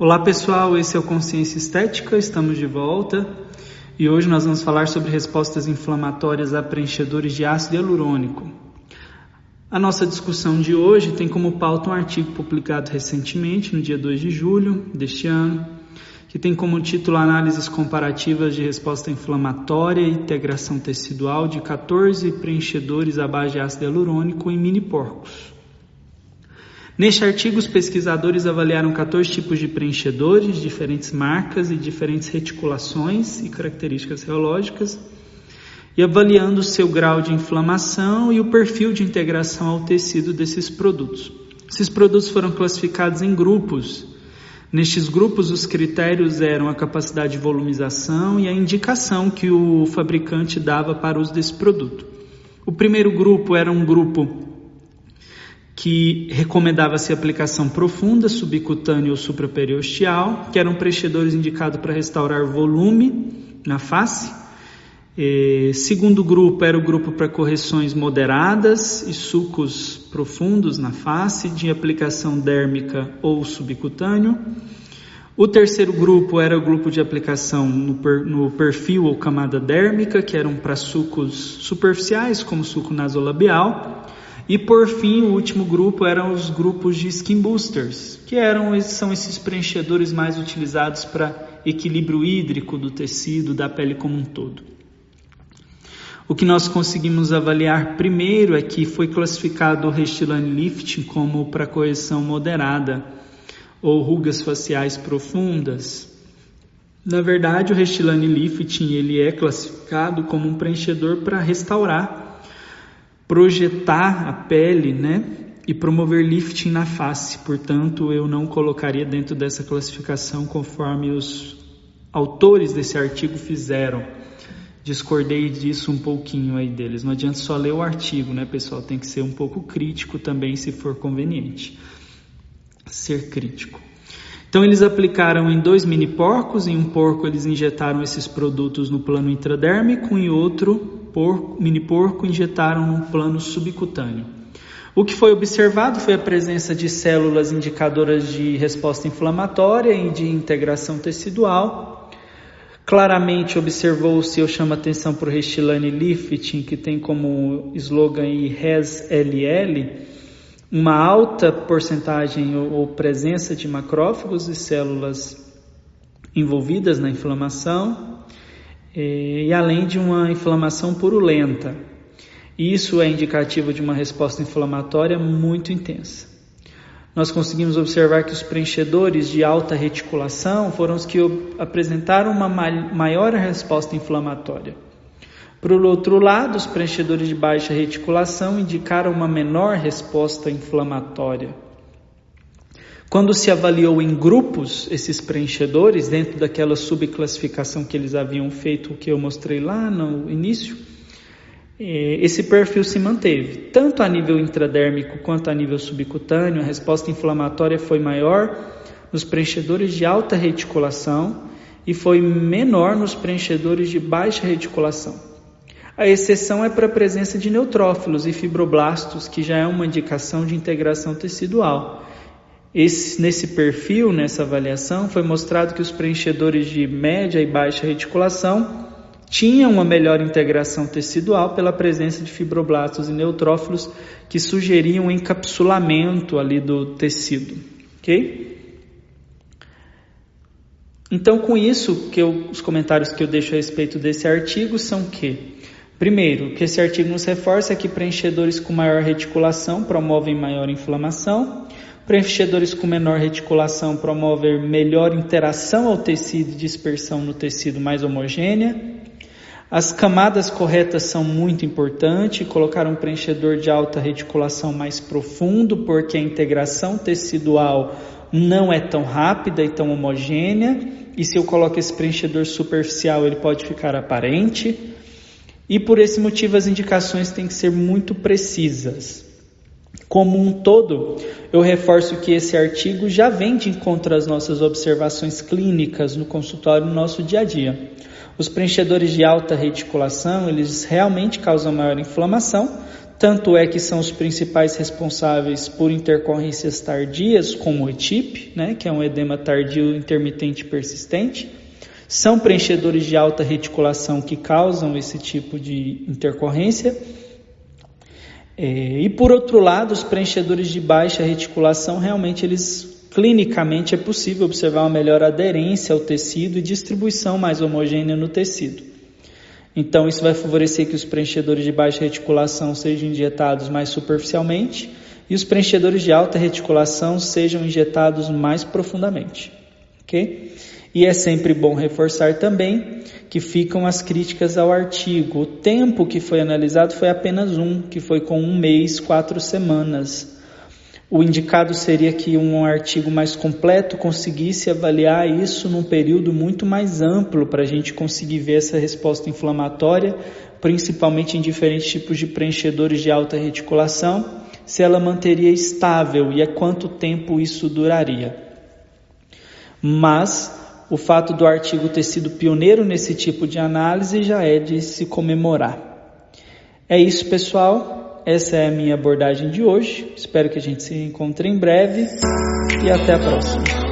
Olá pessoal, esse é o Consciência Estética, estamos de volta e hoje nós vamos falar sobre respostas inflamatórias a preenchedores de ácido hialurônico. A nossa discussão de hoje tem como pauta um artigo publicado recentemente, no dia 2 de julho deste ano, que tem como título Análises comparativas de resposta inflamatória e integração tecidual de 14 preenchedores à base de ácido hialurônico em mini porcos. Neste artigo, os pesquisadores avaliaram 14 tipos de preenchedores, diferentes marcas e diferentes reticulações e características reológicas, e avaliando o seu grau de inflamação e o perfil de integração ao tecido desses produtos. Esses produtos foram classificados em grupos. Nestes grupos, os critérios eram a capacidade de volumização e a indicação que o fabricante dava para o uso desse produto. O primeiro grupo era um grupo que recomendava-se aplicação profunda, subcutânea ou supraperiosteal, que eram preenchedores indicados para restaurar volume na face. E, segundo grupo era o grupo para correções moderadas e sucos profundos na face, de aplicação dérmica ou subcutâneo. O terceiro grupo era o grupo de aplicação no, per, no perfil ou camada dérmica, que eram para sucos superficiais, como suco nasolabial. E por fim, o último grupo eram os grupos de skin boosters, que eram são esses preenchedores mais utilizados para equilíbrio hídrico do tecido, da pele como um todo. O que nós conseguimos avaliar primeiro é que foi classificado o Restylane Lifting como para correção moderada ou rugas faciais profundas. Na verdade, o Restylane Lifting ele é classificado como um preenchedor para restaurar projetar a pele, né? E promover lifting na face. Portanto, eu não colocaria dentro dessa classificação conforme os autores desse artigo fizeram. Discordei disso um pouquinho aí deles. Não adianta só ler o artigo, né, pessoal? Tem que ser um pouco crítico também, se for conveniente. Ser crítico. Então eles aplicaram em dois mini porcos, em um porco eles injetaram esses produtos no plano intradérmico, em outro porco, mini porco injetaram no plano subcutâneo. O que foi observado foi a presença de células indicadoras de resposta inflamatória e de integração tecidual. Claramente observou-se, eu chamo a atenção para o Restilane Lifting, que tem como slogan RES-LL, uma alta porcentagem ou presença de macrófagos e células envolvidas na inflamação e além de uma inflamação purulenta. Isso é indicativo de uma resposta inflamatória muito intensa. Nós conseguimos observar que os preenchedores de alta reticulação foram os que apresentaram uma maior resposta inflamatória. Por outro lado, os preenchedores de baixa reticulação indicaram uma menor resposta inflamatória. Quando se avaliou em grupos esses preenchedores, dentro daquela subclassificação que eles haviam feito, que eu mostrei lá no início, eh, esse perfil se manteve. Tanto a nível intradérmico quanto a nível subcutâneo, a resposta inflamatória foi maior nos preenchedores de alta reticulação e foi menor nos preenchedores de baixa reticulação. A exceção é para a presença de neutrófilos e fibroblastos, que já é uma indicação de integração tecidual. Esse, nesse perfil, nessa avaliação, foi mostrado que os preenchedores de média e baixa reticulação tinham uma melhor integração tecidual pela presença de fibroblastos e neutrófilos que sugeriam um encapsulamento ali do tecido, ok? Então, com isso, que eu, os comentários que eu deixo a respeito desse artigo são que, primeiro, que esse artigo nos reforça que preenchedores com maior reticulação promovem maior inflamação. Preenchedores com menor reticulação promovem melhor interação ao tecido e dispersão no tecido mais homogênea. As camadas corretas são muito importantes. Colocar um preenchedor de alta reticulação mais profundo, porque a integração tecidual não é tão rápida e tão homogênea. E se eu coloco esse preenchedor superficial, ele pode ficar aparente. E por esse motivo, as indicações têm que ser muito precisas. Como um todo, eu reforço que esse artigo já vem de encontro às nossas observações clínicas no consultório no nosso dia a dia. Os preenchedores de alta reticulação, eles realmente causam maior inflamação, tanto é que são os principais responsáveis por intercorrências tardias, como o ETIP, né, que é um edema tardio intermitente persistente. São preenchedores de alta reticulação que causam esse tipo de intercorrência. É, e por outro lado, os preenchedores de baixa reticulação, realmente eles clinicamente é possível observar uma melhor aderência ao tecido e distribuição mais homogênea no tecido. Então, isso vai favorecer que os preenchedores de baixa reticulação sejam injetados mais superficialmente e os preenchedores de alta reticulação sejam injetados mais profundamente. Ok? E é sempre bom reforçar também que ficam as críticas ao artigo. O tempo que foi analisado foi apenas um, que foi com um mês, quatro semanas. O indicado seria que um artigo mais completo conseguisse avaliar isso num período muito mais amplo para a gente conseguir ver essa resposta inflamatória, principalmente em diferentes tipos de preenchedores de alta reticulação, se ela manteria estável e a quanto tempo isso duraria. Mas o fato do artigo ter sido pioneiro nesse tipo de análise já é de se comemorar. É isso, pessoal. Essa é a minha abordagem de hoje. Espero que a gente se encontre em breve e até a próxima.